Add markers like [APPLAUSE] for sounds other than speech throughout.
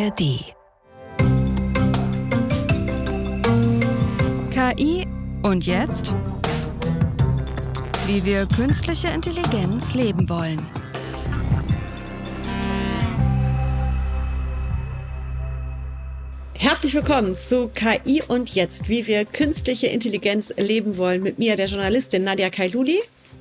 ARD. KI und jetzt? Wie wir künstliche Intelligenz leben wollen. Herzlich willkommen zu KI und jetzt, wie wir künstliche Intelligenz leben wollen. Mit mir, der Journalistin Nadia Kailuli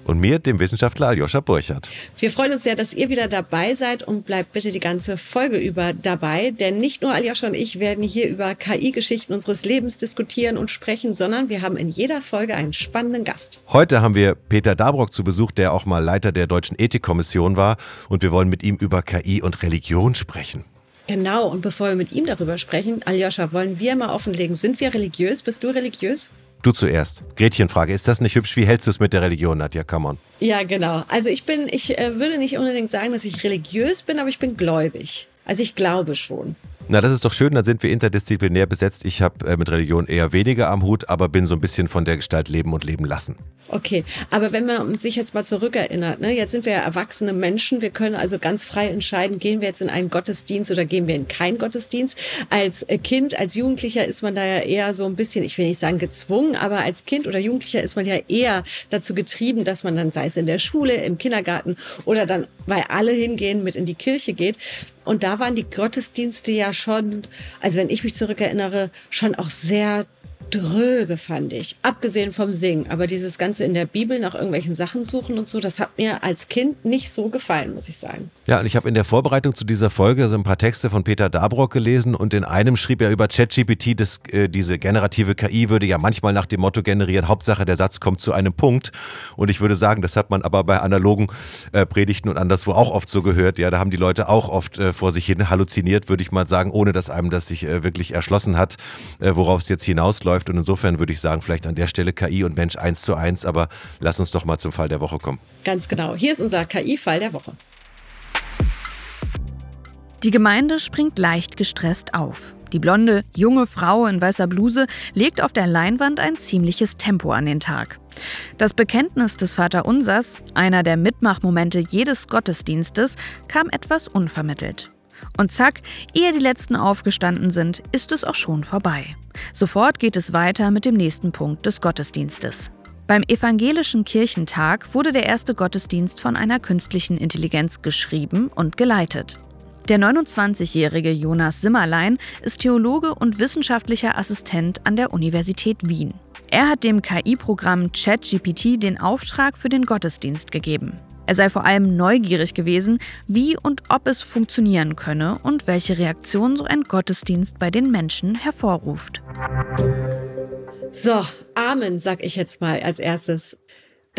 und mir, dem Wissenschaftler Aljoscha Burchardt. Wir freuen uns sehr, dass ihr wieder dabei seid und bleibt bitte die ganze Folge über dabei, denn nicht nur Aljoscha und ich werden hier über KI-Geschichten unseres Lebens diskutieren und sprechen, sondern wir haben in jeder Folge einen spannenden Gast. Heute haben wir Peter Dabrock zu Besuch, der auch mal Leiter der Deutschen Ethikkommission war und wir wollen mit ihm über KI und Religion sprechen. Genau, und bevor wir mit ihm darüber sprechen, Aljoscha, wollen wir mal offenlegen, sind wir religiös? Bist du religiös? Du zuerst. Gretchenfrage, ist das nicht hübsch? Wie hältst du es mit der Religion, Nadja? Come on. Ja, genau. Also ich bin, ich äh, würde nicht unbedingt sagen, dass ich religiös bin, aber ich bin gläubig. Also ich glaube schon. Na, das ist doch schön, dann sind wir interdisziplinär besetzt. Ich habe äh, mit Religion eher weniger am Hut, aber bin so ein bisschen von der Gestalt leben und leben lassen. Okay, aber wenn man sich jetzt mal zurückerinnert, ne, jetzt sind wir ja erwachsene Menschen, wir können also ganz frei entscheiden, gehen wir jetzt in einen Gottesdienst oder gehen wir in keinen Gottesdienst. Als äh, Kind, als Jugendlicher ist man da ja eher so ein bisschen, ich will nicht sagen gezwungen, aber als Kind oder Jugendlicher ist man ja eher dazu getrieben, dass man dann, sei es in der Schule, im Kindergarten oder dann, weil alle hingehen, mit in die Kirche geht. Und da waren die Gottesdienste ja schon, also wenn ich mich zurückerinnere, schon auch sehr dröge, fand ich. Abgesehen vom Singen. Aber dieses Ganze in der Bibel nach irgendwelchen Sachen suchen und so, das hat mir als Kind nicht so gefallen, muss ich sagen. Ja, und ich habe in der Vorbereitung zu dieser Folge so ein paar Texte von Peter Dabrock gelesen und in einem schrieb er über ChatGPT, äh, diese generative KI würde ja manchmal nach dem Motto generieren, Hauptsache der Satz kommt zu einem Punkt. Und ich würde sagen, das hat man aber bei analogen äh, Predigten und anderswo auch oft so gehört. Ja, da haben die Leute auch oft äh, vor sich hin halluziniert, würde ich mal sagen, ohne dass einem das sich äh, wirklich erschlossen hat, äh, worauf es jetzt hinausläuft läuft. Und insofern würde ich sagen, vielleicht an der Stelle KI und Mensch eins zu eins. Aber lass uns doch mal zum Fall der Woche kommen. Ganz genau. Hier ist unser KI-Fall der Woche. Die Gemeinde springt leicht gestresst auf. Die blonde, junge Frau in weißer Bluse legt auf der Leinwand ein ziemliches Tempo an den Tag. Das Bekenntnis des Vaterunsers, einer der Mitmachmomente jedes Gottesdienstes, kam etwas unvermittelt. Und zack, ehe die letzten aufgestanden sind, ist es auch schon vorbei. Sofort geht es weiter mit dem nächsten Punkt des Gottesdienstes. Beim Evangelischen Kirchentag wurde der erste Gottesdienst von einer künstlichen Intelligenz geschrieben und geleitet. Der 29-jährige Jonas Simmerlein ist Theologe und wissenschaftlicher Assistent an der Universität Wien. Er hat dem KI-Programm ChatGPT den Auftrag für den Gottesdienst gegeben. Er sei vor allem neugierig gewesen, wie und ob es funktionieren könne und welche Reaktion so ein Gottesdienst bei den Menschen hervorruft. So, Amen, sag ich jetzt mal als erstes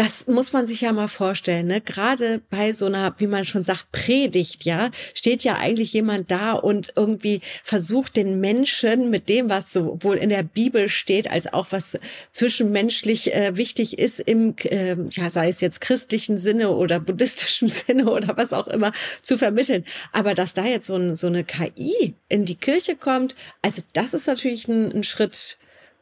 das muss man sich ja mal vorstellen, ne? Gerade bei so einer, wie man schon sagt, Predigt, ja, steht ja eigentlich jemand da und irgendwie versucht den Menschen mit dem, was sowohl in der Bibel steht, als auch was zwischenmenschlich äh, wichtig ist im, äh, ja, sei es jetzt christlichen Sinne oder buddhistischen [LAUGHS] Sinne oder was auch immer, zu vermitteln. Aber dass da jetzt so, ein, so eine KI in die Kirche kommt, also das ist natürlich ein, ein Schritt,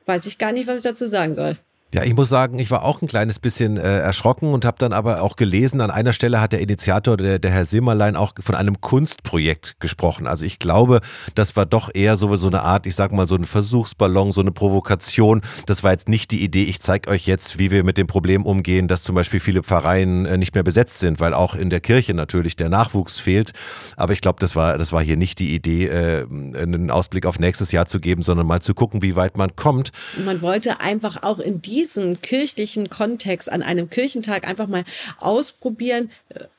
weiß ich gar nicht, was ich dazu sagen soll. Ja, ich muss sagen, ich war auch ein kleines bisschen äh, erschrocken und habe dann aber auch gelesen, an einer Stelle hat der Initiator, der, der Herr Simmerlein, auch von einem Kunstprojekt gesprochen. Also ich glaube, das war doch eher so, so eine Art, ich sag mal, so ein Versuchsballon, so eine Provokation. Das war jetzt nicht die Idee, ich zeige euch jetzt, wie wir mit dem Problem umgehen, dass zum Beispiel viele Pfarreien äh, nicht mehr besetzt sind, weil auch in der Kirche natürlich der Nachwuchs fehlt. Aber ich glaube, das war, das war hier nicht die Idee, äh, einen Ausblick auf nächstes Jahr zu geben, sondern mal zu gucken, wie weit man kommt. Man wollte einfach auch in die diesem kirchlichen Kontext an einem Kirchentag einfach mal ausprobieren,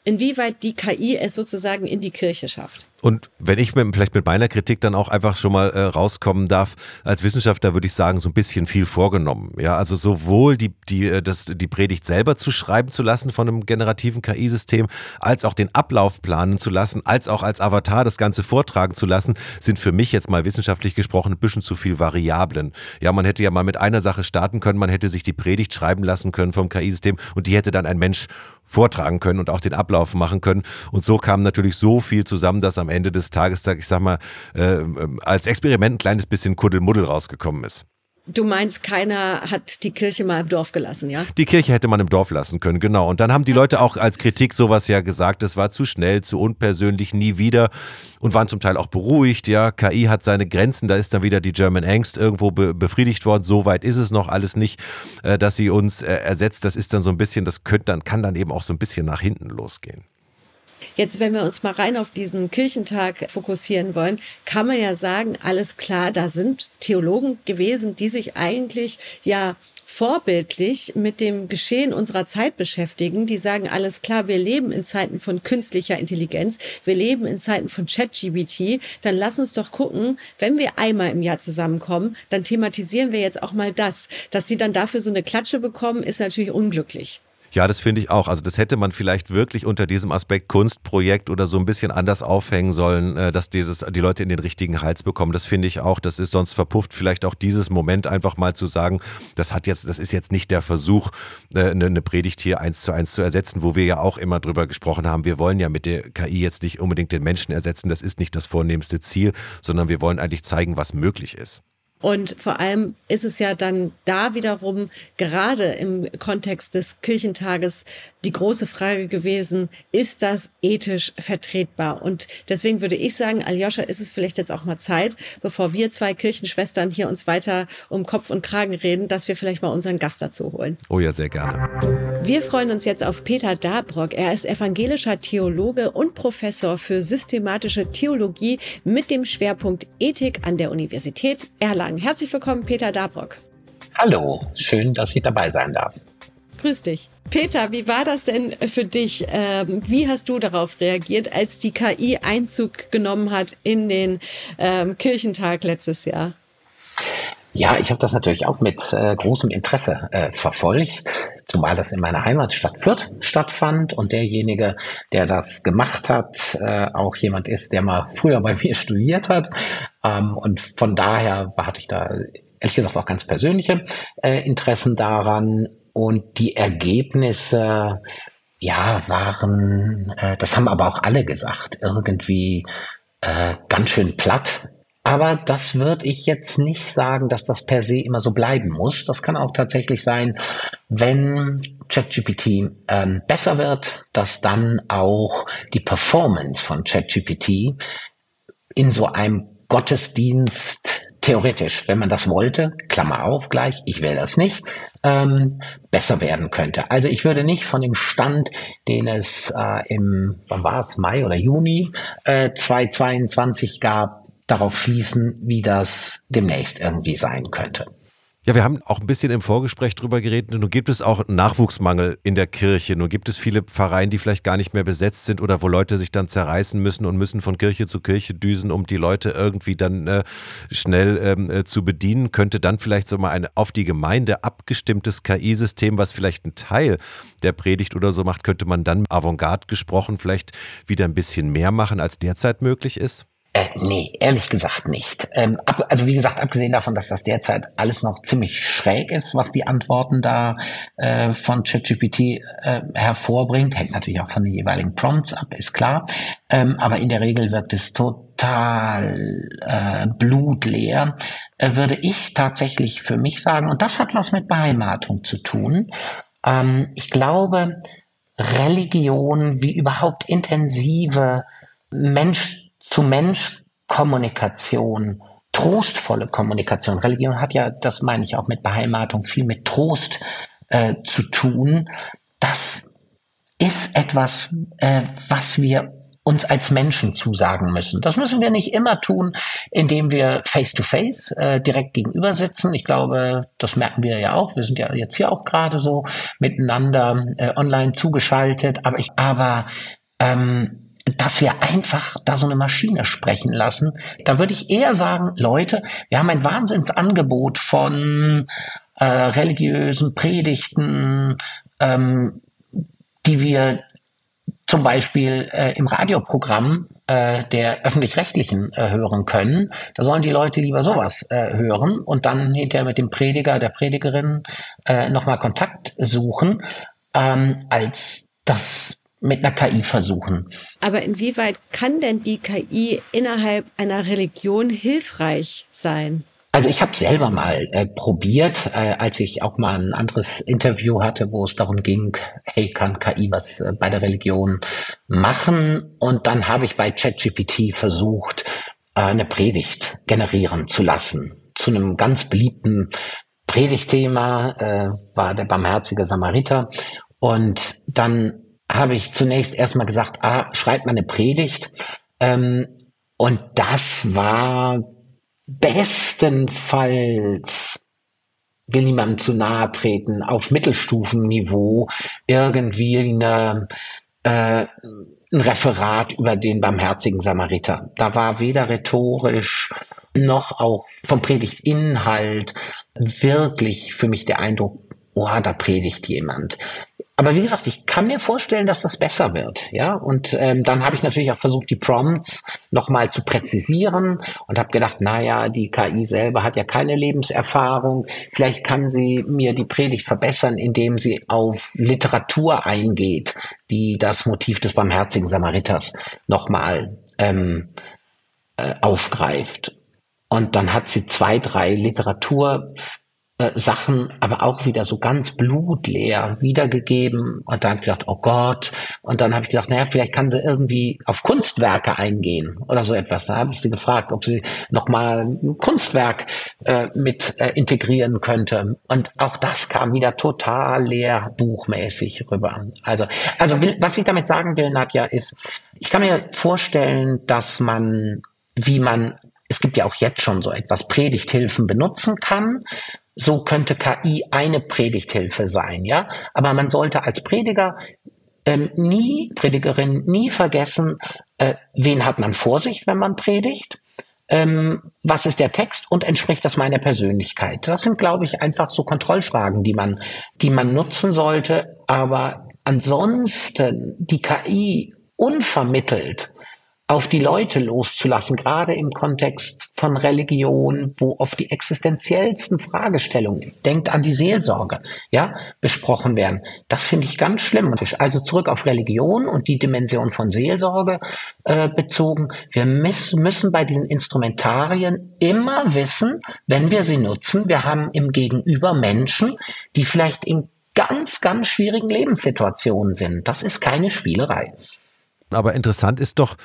inwieweit die KI es sozusagen in die Kirche schafft. Und wenn ich mit, vielleicht mit meiner Kritik dann auch einfach schon mal äh, rauskommen darf, als Wissenschaftler würde ich sagen, so ein bisschen viel vorgenommen. Ja, also sowohl die, die, äh, das, die Predigt selber zu schreiben zu lassen von einem generativen KI-System, als auch den Ablauf planen zu lassen, als auch als Avatar das Ganze vortragen zu lassen, sind für mich jetzt mal wissenschaftlich gesprochen ein bisschen zu viel Variablen. Ja, man hätte ja mal mit einer Sache starten können, man hätte sich die Predigt schreiben lassen können vom KI-System und die hätte dann ein Mensch vortragen können und auch den Ablauf machen können. Und so kam natürlich so viel zusammen, dass am Ende des Tages, ich sag mal, äh, als Experiment ein kleines bisschen Kuddelmuddel rausgekommen ist. Du meinst, keiner hat die Kirche mal im Dorf gelassen, ja? Die Kirche hätte man im Dorf lassen können, genau. Und dann haben die Leute auch als Kritik sowas ja gesagt, es war zu schnell, zu unpersönlich, nie wieder und waren zum Teil auch beruhigt, ja. KI hat seine Grenzen, da ist dann wieder die German Angst irgendwo be befriedigt worden. So weit ist es noch alles nicht, äh, dass sie uns äh, ersetzt. Das ist dann so ein bisschen, das könnte dann, kann dann eben auch so ein bisschen nach hinten losgehen. Jetzt, wenn wir uns mal rein auf diesen Kirchentag fokussieren wollen, kann man ja sagen, alles klar, da sind Theologen gewesen, die sich eigentlich ja vorbildlich mit dem Geschehen unserer Zeit beschäftigen, die sagen, alles klar, wir leben in Zeiten von künstlicher Intelligenz, wir leben in Zeiten von ChatGBT, dann lass uns doch gucken, wenn wir einmal im Jahr zusammenkommen, dann thematisieren wir jetzt auch mal das. Dass sie dann dafür so eine Klatsche bekommen, ist natürlich unglücklich. Ja, das finde ich auch. Also das hätte man vielleicht wirklich unter diesem Aspekt Kunstprojekt oder so ein bisschen anders aufhängen sollen, äh, dass die, das, die Leute in den richtigen Hals bekommen. Das finde ich auch. Das ist sonst verpufft vielleicht auch dieses Moment einfach mal zu sagen, das hat jetzt, das ist jetzt nicht der Versuch, äh, eine, eine Predigt hier eins zu eins zu ersetzen, wo wir ja auch immer drüber gesprochen haben. Wir wollen ja mit der KI jetzt nicht unbedingt den Menschen ersetzen. Das ist nicht das vornehmste Ziel, sondern wir wollen eigentlich zeigen, was möglich ist. Und vor allem ist es ja dann da wiederum gerade im Kontext des Kirchentages die große Frage gewesen, ist das ethisch vertretbar? Und deswegen würde ich sagen, Aljoscha, ist es vielleicht jetzt auch mal Zeit, bevor wir zwei Kirchenschwestern hier uns weiter um Kopf und Kragen reden, dass wir vielleicht mal unseren Gast dazu holen. Oh ja, sehr gerne. Wir freuen uns jetzt auf Peter Dabrock. Er ist evangelischer Theologe und Professor für systematische Theologie mit dem Schwerpunkt Ethik an der Universität Erlangen. Herzlich willkommen, Peter Dabrock. Hallo, schön, dass ich dabei sein darf. Grüß dich. Peter, wie war das denn für dich? Ähm, wie hast du darauf reagiert, als die KI Einzug genommen hat in den ähm, Kirchentag letztes Jahr? Ja, ich habe das natürlich auch mit äh, großem Interesse äh, verfolgt, zumal das in meiner Heimatstadt Fürth stattfand und derjenige, der das gemacht hat, äh, auch jemand ist, der mal früher bei [LAUGHS] mir studiert hat. Ähm, und von daher hatte ich da ehrlich gesagt auch ganz persönliche äh, Interessen daran und die Ergebnisse, ja, waren, äh, das haben aber auch alle gesagt, irgendwie äh, ganz schön platt. Aber das würde ich jetzt nicht sagen, dass das per se immer so bleiben muss. Das kann auch tatsächlich sein, wenn ChatGPT ähm, besser wird, dass dann auch die Performance von ChatGPT in so einem Gottesdienst theoretisch, wenn man das wollte, Klammer auf gleich, ich will das nicht, ähm, besser werden könnte. Also ich würde nicht von dem Stand, den es äh, im, wann war es, Mai oder Juni äh, 2022 gab, darauf schließen, wie das demnächst irgendwie sein könnte. Ja, wir haben auch ein bisschen im Vorgespräch drüber geredet. Nun gibt es auch Nachwuchsmangel in der Kirche. Nun gibt es viele Pfarreien, die vielleicht gar nicht mehr besetzt sind oder wo Leute sich dann zerreißen müssen und müssen von Kirche zu Kirche düsen, um die Leute irgendwie dann äh, schnell ähm, äh, zu bedienen. Könnte dann vielleicht so mal ein auf die Gemeinde abgestimmtes KI-System, was vielleicht einen Teil der Predigt oder so macht, könnte man dann avantgarde gesprochen vielleicht wieder ein bisschen mehr machen, als derzeit möglich ist? Äh, nee, ehrlich gesagt nicht. Ähm, ab, also wie gesagt, abgesehen davon, dass das derzeit alles noch ziemlich schräg ist, was die Antworten da äh, von ChatGPT äh, hervorbringt, hängt natürlich auch von den jeweiligen Prompts ab, ist klar. Ähm, aber in der Regel wirkt es total äh, blutleer, äh, würde ich tatsächlich für mich sagen. Und das hat was mit Beheimatung zu tun. Ähm, ich glaube, Religion wie überhaupt intensive Mensch zu Mensch Kommunikation, trostvolle Kommunikation. Religion hat ja, das meine ich auch mit Beheimatung, viel mit Trost äh, zu tun. Das ist etwas, äh, was wir uns als Menschen zusagen müssen. Das müssen wir nicht immer tun, indem wir face-to-face äh, direkt gegenüber sitzen. Ich glaube, das merken wir ja auch. Wir sind ja jetzt hier auch gerade so miteinander äh, online zugeschaltet. Aber ich, aber ähm, dass wir einfach da so eine Maschine sprechen lassen. Da würde ich eher sagen, Leute, wir haben ein Wahnsinnsangebot von äh, religiösen Predigten, ähm, die wir zum Beispiel äh, im Radioprogramm äh, der öffentlich-rechtlichen äh, hören können. Da sollen die Leute lieber sowas äh, hören und dann hinterher mit dem Prediger, der Predigerin äh, nochmal Kontakt suchen, ähm, als das mit einer KI versuchen. Aber inwieweit kann denn die KI innerhalb einer Religion hilfreich sein? Also ich habe selber mal äh, probiert, äh, als ich auch mal ein anderes Interview hatte, wo es darum ging, hey, kann KI was äh, bei der Religion machen? Und dann habe ich bei ChatGPT versucht, äh, eine Predigt generieren zu lassen zu einem ganz beliebten Predigtthema, äh, war der barmherzige Samariter. Und dann habe ich zunächst erstmal gesagt, ah, schreibt mal eine Predigt. Ähm, und das war bestenfalls will niemandem zu nahe treten, auf Mittelstufenniveau irgendwie eine, äh, ein Referat über den barmherzigen Samariter. Da war weder rhetorisch noch auch vom Predigtinhalt wirklich für mich der Eindruck, oh, da predigt jemand. Aber wie gesagt, ich kann mir vorstellen, dass das besser wird, ja. Und ähm, dann habe ich natürlich auch versucht, die Prompts nochmal zu präzisieren und habe gedacht, na ja, die KI selber hat ja keine Lebenserfahrung. Vielleicht kann sie mir die Predigt verbessern, indem sie auf Literatur eingeht, die das Motiv des barmherzigen Samariters nochmal ähm, äh, aufgreift. Und dann hat sie zwei, drei Literatur äh, Sachen aber auch wieder so ganz blutleer wiedergegeben. Und dann habe ich gedacht, oh Gott. Und dann habe ich gedacht, naja, vielleicht kann sie irgendwie auf Kunstwerke eingehen oder so etwas. Da habe ich sie gefragt, ob sie nochmal ein Kunstwerk äh, mit äh, integrieren könnte. Und auch das kam wieder total leer buchmäßig rüber. Also, also will, was ich damit sagen will, Nadja, ist, ich kann mir vorstellen, dass man, wie man es gibt ja auch jetzt schon so etwas, Predigthilfen benutzen kann. So könnte KI eine Predigthilfe sein, ja. Aber man sollte als Prediger ähm, nie, Predigerin, nie vergessen, äh, wen hat man vor sich, wenn man predigt. Ähm, was ist der Text und entspricht das meiner Persönlichkeit? Das sind, glaube ich, einfach so Kontrollfragen, die man, die man nutzen sollte. Aber ansonsten die KI unvermittelt auf die Leute loszulassen, gerade im Kontext von Religion, wo oft die existenziellsten Fragestellungen, denkt an die Seelsorge, ja, besprochen werden. Das finde ich ganz schlimm. Also zurück auf Religion und die Dimension von Seelsorge äh, bezogen. Wir müssen, müssen bei diesen Instrumentarien immer wissen, wenn wir sie nutzen, wir haben im Gegenüber Menschen, die vielleicht in ganz, ganz schwierigen Lebenssituationen sind. Das ist keine Spielerei. Aber interessant ist doch,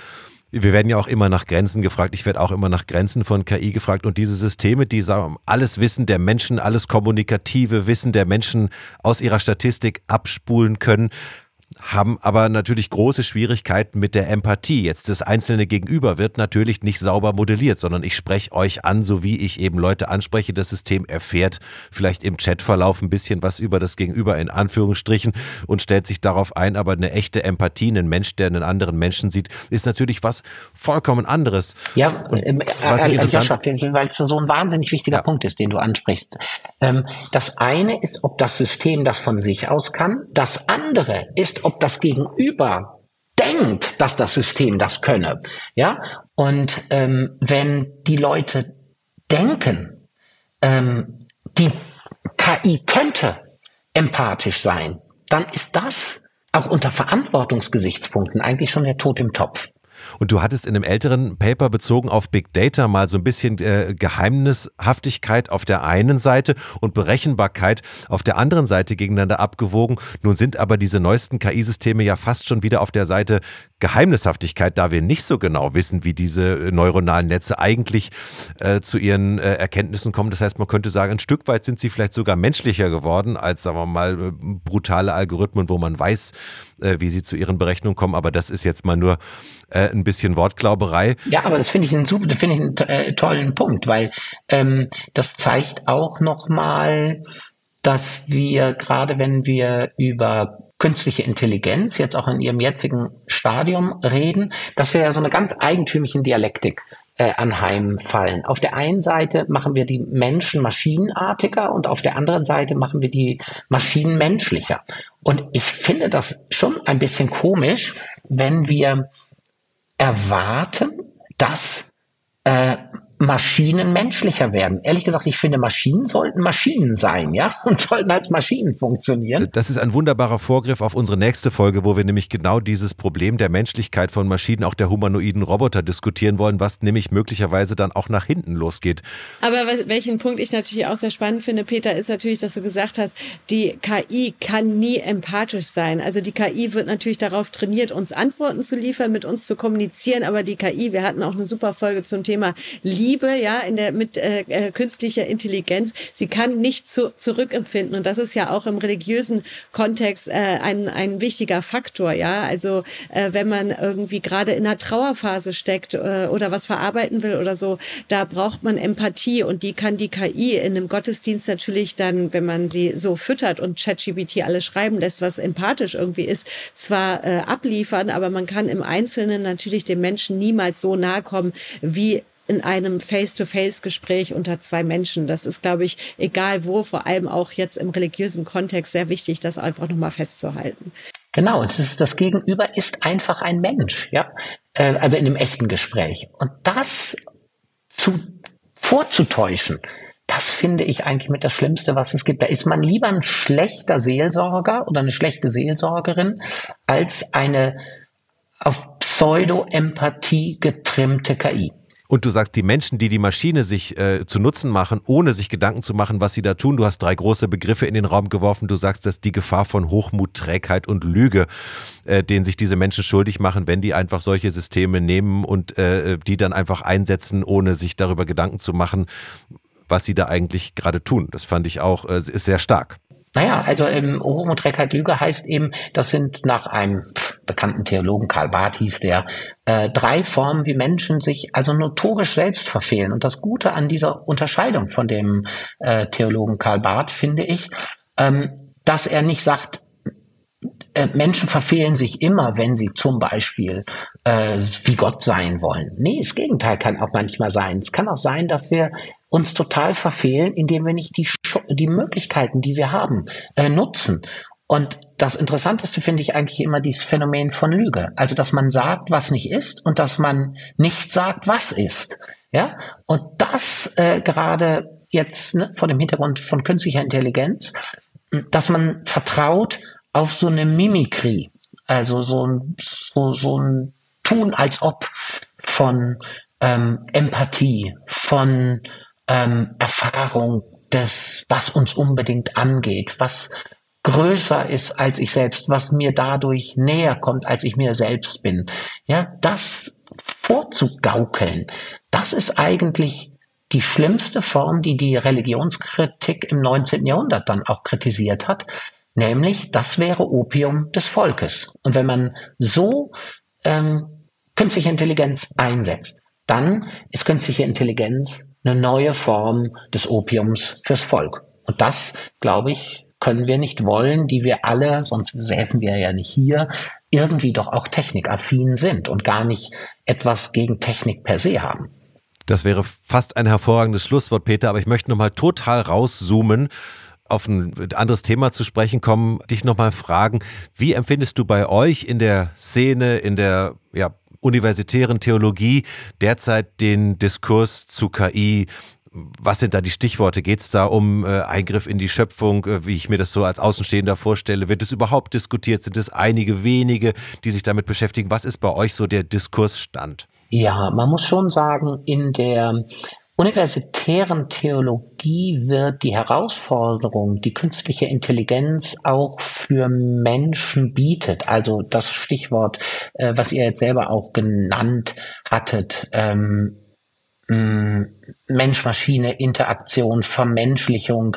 wir werden ja auch immer nach Grenzen gefragt. Ich werde auch immer nach Grenzen von KI gefragt. Und diese Systeme, die sagen, alles Wissen der Menschen, alles kommunikative Wissen der Menschen aus ihrer Statistik abspulen können, haben aber natürlich große Schwierigkeiten mit der Empathie. Jetzt das einzelne Gegenüber wird natürlich nicht sauber modelliert, sondern ich spreche euch an, so wie ich eben Leute anspreche. Das System erfährt vielleicht im Chatverlauf ein bisschen was über das Gegenüber in Anführungsstrichen und stellt sich darauf ein, aber eine echte Empathie, ein Mensch, der einen anderen Menschen sieht, ist natürlich was vollkommen anderes. Ja, äh, was äh, Joscha, weil es so ein wahnsinnig wichtiger ja. Punkt ist, den du ansprichst. Ähm, das eine ist, ob das System das von sich aus kann. Das andere ist, ob das Gegenüber denkt, dass das System das könne. Ja, und ähm, wenn die Leute denken, ähm, die KI könnte empathisch sein, dann ist das auch unter Verantwortungsgesichtspunkten eigentlich schon der Tod im Topf. Und du hattest in einem älteren Paper bezogen auf Big Data mal so ein bisschen äh, Geheimnishaftigkeit auf der einen Seite und Berechenbarkeit auf der anderen Seite gegeneinander abgewogen. Nun sind aber diese neuesten KI-Systeme ja fast schon wieder auf der Seite Geheimnishaftigkeit, da wir nicht so genau wissen, wie diese neuronalen Netze eigentlich äh, zu ihren äh, Erkenntnissen kommen. Das heißt, man könnte sagen, ein Stück weit sind sie vielleicht sogar menschlicher geworden als, sagen wir mal, äh, brutale Algorithmen, wo man weiß, äh, wie sie zu ihren Berechnungen kommen. Aber das ist jetzt mal nur äh, ein bisschen Wortglauberei. Ja, aber das finde ich einen super, finde ich einen äh, tollen Punkt, weil ähm, das zeigt auch nochmal, dass wir gerade wenn wir über künstliche Intelligenz jetzt auch in ihrem jetzigen Stadium reden, dass wir ja so eine ganz eigentümlichen Dialektik äh, anheimfallen. Auf der einen Seite machen wir die Menschen maschinenartiger und auf der anderen Seite machen wir die Maschinen menschlicher. Und ich finde das schon ein bisschen komisch, wenn wir erwarten, dass äh, Maschinen menschlicher werden. Ehrlich gesagt, ich finde, Maschinen sollten Maschinen sein, ja, [LAUGHS] und sollten als Maschinen funktionieren. Das ist ein wunderbarer Vorgriff auf unsere nächste Folge, wo wir nämlich genau dieses Problem der Menschlichkeit von Maschinen, auch der humanoiden Roboter diskutieren wollen, was nämlich möglicherweise dann auch nach hinten losgeht. Aber welchen Punkt ich natürlich auch sehr spannend finde, Peter, ist natürlich, dass du gesagt hast, die KI kann nie empathisch sein. Also die KI wird natürlich darauf trainiert, uns Antworten zu liefern, mit uns zu kommunizieren, aber die KI, wir hatten auch eine super Folge zum Thema Liebe, Liebe, ja, in der mit äh, äh, künstlicher Intelligenz, sie kann nicht zu, zurückempfinden und das ist ja auch im religiösen Kontext äh, ein ein wichtiger Faktor, ja. Also äh, wenn man irgendwie gerade in einer Trauerphase steckt äh, oder was verarbeiten will oder so, da braucht man Empathie und die kann die KI in einem Gottesdienst natürlich dann, wenn man sie so füttert und ChatGPT alles schreiben lässt, was empathisch irgendwie ist, zwar äh, abliefern, aber man kann im Einzelnen natürlich dem Menschen niemals so nahe kommen, wie in einem Face-to-Face-Gespräch unter zwei Menschen. Das ist, glaube ich, egal wo, vor allem auch jetzt im religiösen Kontext sehr wichtig, das einfach nochmal festzuhalten. Genau, und das, ist, das Gegenüber ist einfach ein Mensch, ja, äh, also in einem echten Gespräch. Und das zu vorzutäuschen, das finde ich eigentlich mit das Schlimmste, was es gibt. Da ist man lieber ein schlechter Seelsorger oder eine schlechte Seelsorgerin als eine auf Pseudo-Empathie getrimmte KI. Und du sagst, die Menschen, die die Maschine sich äh, zu Nutzen machen, ohne sich Gedanken zu machen, was sie da tun. Du hast drei große Begriffe in den Raum geworfen. Du sagst, dass die Gefahr von Hochmut, Trägheit und Lüge, äh, denen sich diese Menschen schuldig machen, wenn die einfach solche Systeme nehmen und äh, die dann einfach einsetzen, ohne sich darüber Gedanken zu machen, was sie da eigentlich gerade tun. Das fand ich auch äh, ist sehr stark. Naja, also ähm, Hochmut, Trägheit, Lüge heißt eben, das sind nach einem bekannten Theologen, Karl Barth hieß der, äh, drei Formen, wie Menschen sich also notorisch selbst verfehlen. Und das Gute an dieser Unterscheidung von dem äh, Theologen Karl Barth finde ich, ähm, dass er nicht sagt, äh, Menschen verfehlen sich immer, wenn sie zum Beispiel äh, wie Gott sein wollen. Nee, das Gegenteil kann auch manchmal sein. Es kann auch sein, dass wir uns total verfehlen, indem wir nicht die, die Möglichkeiten, die wir haben, äh, nutzen. Und das Interessanteste finde ich eigentlich immer dieses Phänomen von Lüge. Also, dass man sagt, was nicht ist und dass man nicht sagt, was ist. Ja, und das äh, gerade jetzt ne, vor dem Hintergrund von künstlicher Intelligenz, dass man vertraut auf so eine Mimikrie, also so ein, so, so ein Tun als ob von ähm, Empathie, von ähm, Erfahrung des, was uns unbedingt angeht, was größer ist als ich selbst, was mir dadurch näher kommt, als ich mir selbst bin. Ja, das vorzugaukeln, das ist eigentlich die schlimmste Form, die die Religionskritik im 19. Jahrhundert dann auch kritisiert hat, nämlich das wäre Opium des Volkes. Und wenn man so ähm, künstliche Intelligenz einsetzt, dann ist künstliche Intelligenz eine neue Form des Opiums fürs Volk. Und das, glaube ich, können wir nicht wollen, die wir alle, sonst säßen wir ja nicht hier, irgendwie doch auch technikaffin sind und gar nicht etwas gegen Technik per se haben. Das wäre fast ein hervorragendes Schlusswort, Peter, aber ich möchte nochmal total rauszoomen auf ein anderes Thema zu sprechen kommen, dich nochmal fragen, wie empfindest du bei euch in der Szene, in der ja, universitären Theologie derzeit den Diskurs zu KI, was sind da die Stichworte? Geht es da um äh, Eingriff in die Schöpfung, äh, wie ich mir das so als Außenstehender vorstelle? Wird es überhaupt diskutiert? Sind es einige wenige, die sich damit beschäftigen? Was ist bei euch so der Diskursstand? Ja, man muss schon sagen, in der universitären Theologie wird die Herausforderung, die künstliche Intelligenz auch für Menschen bietet, also das Stichwort, äh, was ihr jetzt selber auch genannt hattet, ähm, Mensch-Maschine-Interaktion, Vermenschlichung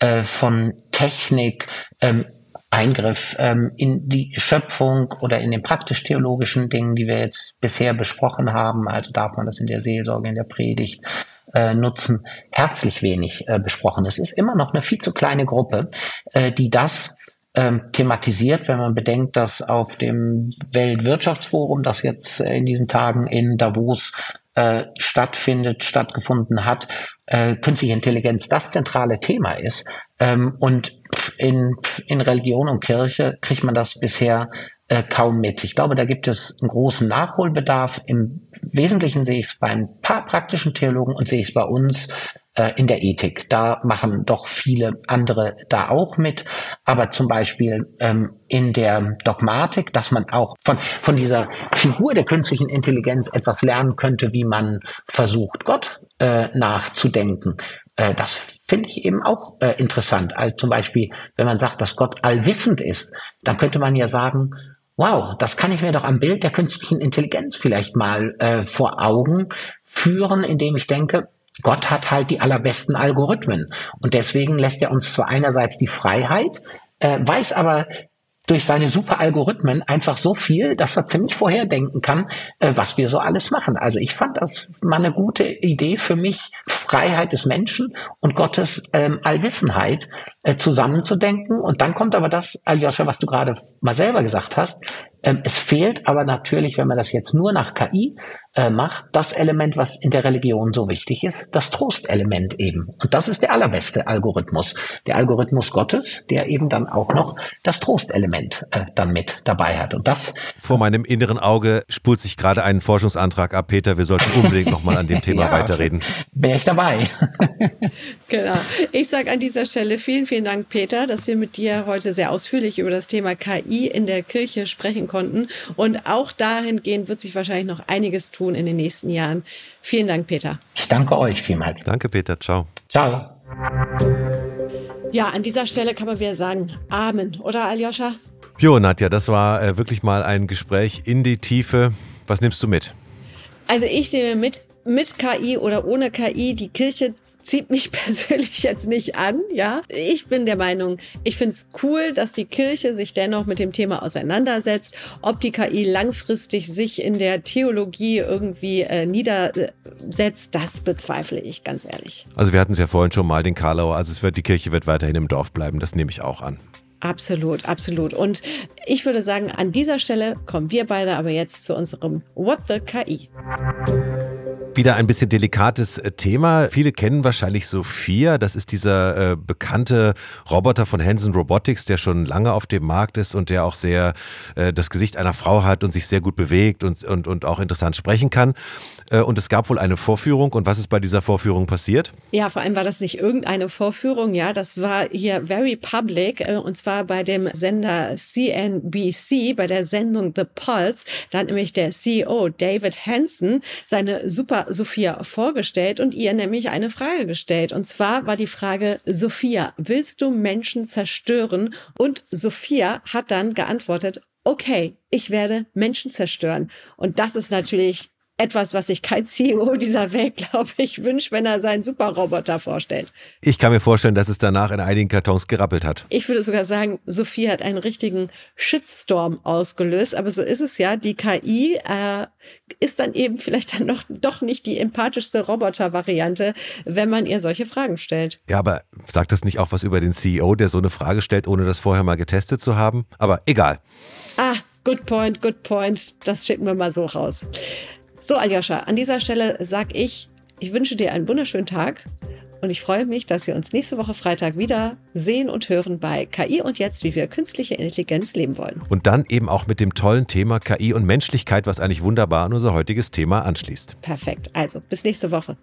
äh, von Technik, ähm, Eingriff ähm, in die Schöpfung oder in den praktisch-theologischen Dingen, die wir jetzt bisher besprochen haben. Also darf man das in der Seelsorge, in der Predigt äh, nutzen, herzlich wenig äh, besprochen. Es ist immer noch eine viel zu kleine Gruppe, äh, die das ähm, thematisiert, wenn man bedenkt, dass auf dem Weltwirtschaftsforum, das jetzt äh, in diesen Tagen in Davos äh, stattfindet, stattgefunden hat, äh, künstliche Intelligenz das zentrale Thema ist. Ähm, und in, in Religion und Kirche kriegt man das bisher äh, kaum mit. Ich glaube, da gibt es einen großen Nachholbedarf. Im Wesentlichen sehe ich es bei ein paar praktischen Theologen und sehe ich es bei uns äh, in der Ethik. Da machen doch viele andere da auch mit. Aber zum Beispiel ähm, in der Dogmatik, dass man auch von, von dieser Figur der künstlichen Intelligenz etwas lernen könnte, wie man versucht, Gott äh, nachzudenken. Äh, das finde ich eben auch äh, interessant. Also zum Beispiel, wenn man sagt, dass Gott allwissend ist, dann könnte man ja sagen, wow, das kann ich mir doch am Bild der künstlichen Intelligenz vielleicht mal äh, vor Augen führen, indem ich denke, Gott hat halt die allerbesten Algorithmen. Und deswegen lässt er uns zwar einerseits die Freiheit, äh, weiß aber durch seine super Algorithmen einfach so viel, dass er ziemlich vorherdenken kann, äh, was wir so alles machen. Also ich fand das mal eine gute Idee für mich, Freiheit des Menschen und Gottes ähm, Allwissenheit äh, zusammenzudenken. Und dann kommt aber das, Aljoscha, was du gerade mal selber gesagt hast, ähm, es fehlt aber natürlich, wenn man das jetzt nur nach KI äh, macht, das Element, was in der Religion so wichtig ist, das Trostelement eben. Und das ist der allerbeste Algorithmus. Der Algorithmus Gottes, der eben dann auch noch das Trostelement äh, dann mit dabei hat. Und das. Vor meinem inneren Auge spult sich gerade ein Forschungsantrag ab. Peter, wir sollten unbedingt nochmal an dem Thema [LAUGHS] ja, weiterreden. Wäre ich dabei. [LAUGHS] genau. Ich sage an dieser Stelle vielen, vielen Dank, Peter, dass wir mit dir heute sehr ausführlich über das Thema KI in der Kirche sprechen konnten. Und auch dahingehend wird sich wahrscheinlich noch einiges tun in den nächsten Jahren. Vielen Dank, Peter. Ich danke euch vielmals. Danke, Peter. Ciao. Ciao. Ja, an dieser Stelle kann man wieder sagen, Amen, oder Aljoscha? Jo, Nadja, das war äh, wirklich mal ein Gespräch in die Tiefe. Was nimmst du mit? Also ich nehme mit, mit KI oder ohne KI, die Kirche zieht mich [LAUGHS] persönlich jetzt nicht an, ja. Ich bin der Meinung, ich finde es cool, dass die Kirche sich dennoch mit dem Thema auseinandersetzt. Ob die KI langfristig sich in der Theologie irgendwie äh, niedersetzt, das bezweifle ich, ganz ehrlich. Also wir hatten es ja vorhin schon mal, den Karlauer, also es wird, die Kirche wird weiterhin im Dorf bleiben, das nehme ich auch an. Absolut, absolut. Und ich würde sagen, an dieser Stelle kommen wir beide aber jetzt zu unserem What the KI. Wieder ein bisschen delikates äh, Thema. Viele kennen wahrscheinlich Sophia. Das ist dieser äh, bekannte Roboter von Hanson Robotics, der schon lange auf dem Markt ist und der auch sehr äh, das Gesicht einer Frau hat und sich sehr gut bewegt und, und, und auch interessant sprechen kann. Äh, und es gab wohl eine Vorführung. Und was ist bei dieser Vorführung passiert? Ja, vor allem war das nicht irgendeine Vorführung. Ja, das war hier very public. Äh, und zwar bei dem Sender CNBC, bei der Sendung The Pulse. Da hat nämlich der CEO David Hansen seine super Sophia vorgestellt und ihr nämlich eine Frage gestellt. Und zwar war die Frage, Sophia, willst du Menschen zerstören? Und Sophia hat dann geantwortet, okay, ich werde Menschen zerstören. Und das ist natürlich etwas, was sich kein CEO dieser Welt, [LAUGHS] glaube ich, wünscht, wenn er seinen Superroboter vorstellt. Ich kann mir vorstellen, dass es danach in einigen Kartons gerappelt hat. Ich würde sogar sagen, Sophie hat einen richtigen Shitstorm ausgelöst. Aber so ist es ja. Die KI äh, ist dann eben vielleicht dann noch doch nicht die empathischste Roboter-Variante, wenn man ihr solche Fragen stellt. Ja, aber sagt das nicht auch was über den CEO, der so eine Frage stellt, ohne das vorher mal getestet zu haben? Aber egal. Ah, good point, good point. Das schicken wir mal so raus. So, Aljoscha, an dieser Stelle sag ich, ich wünsche dir einen wunderschönen Tag und ich freue mich, dass wir uns nächste Woche Freitag wieder sehen und hören bei KI und jetzt, wie wir künstliche Intelligenz leben wollen. Und dann eben auch mit dem tollen Thema KI und Menschlichkeit, was eigentlich wunderbar an unser heutiges Thema anschließt. Perfekt. Also, bis nächste Woche.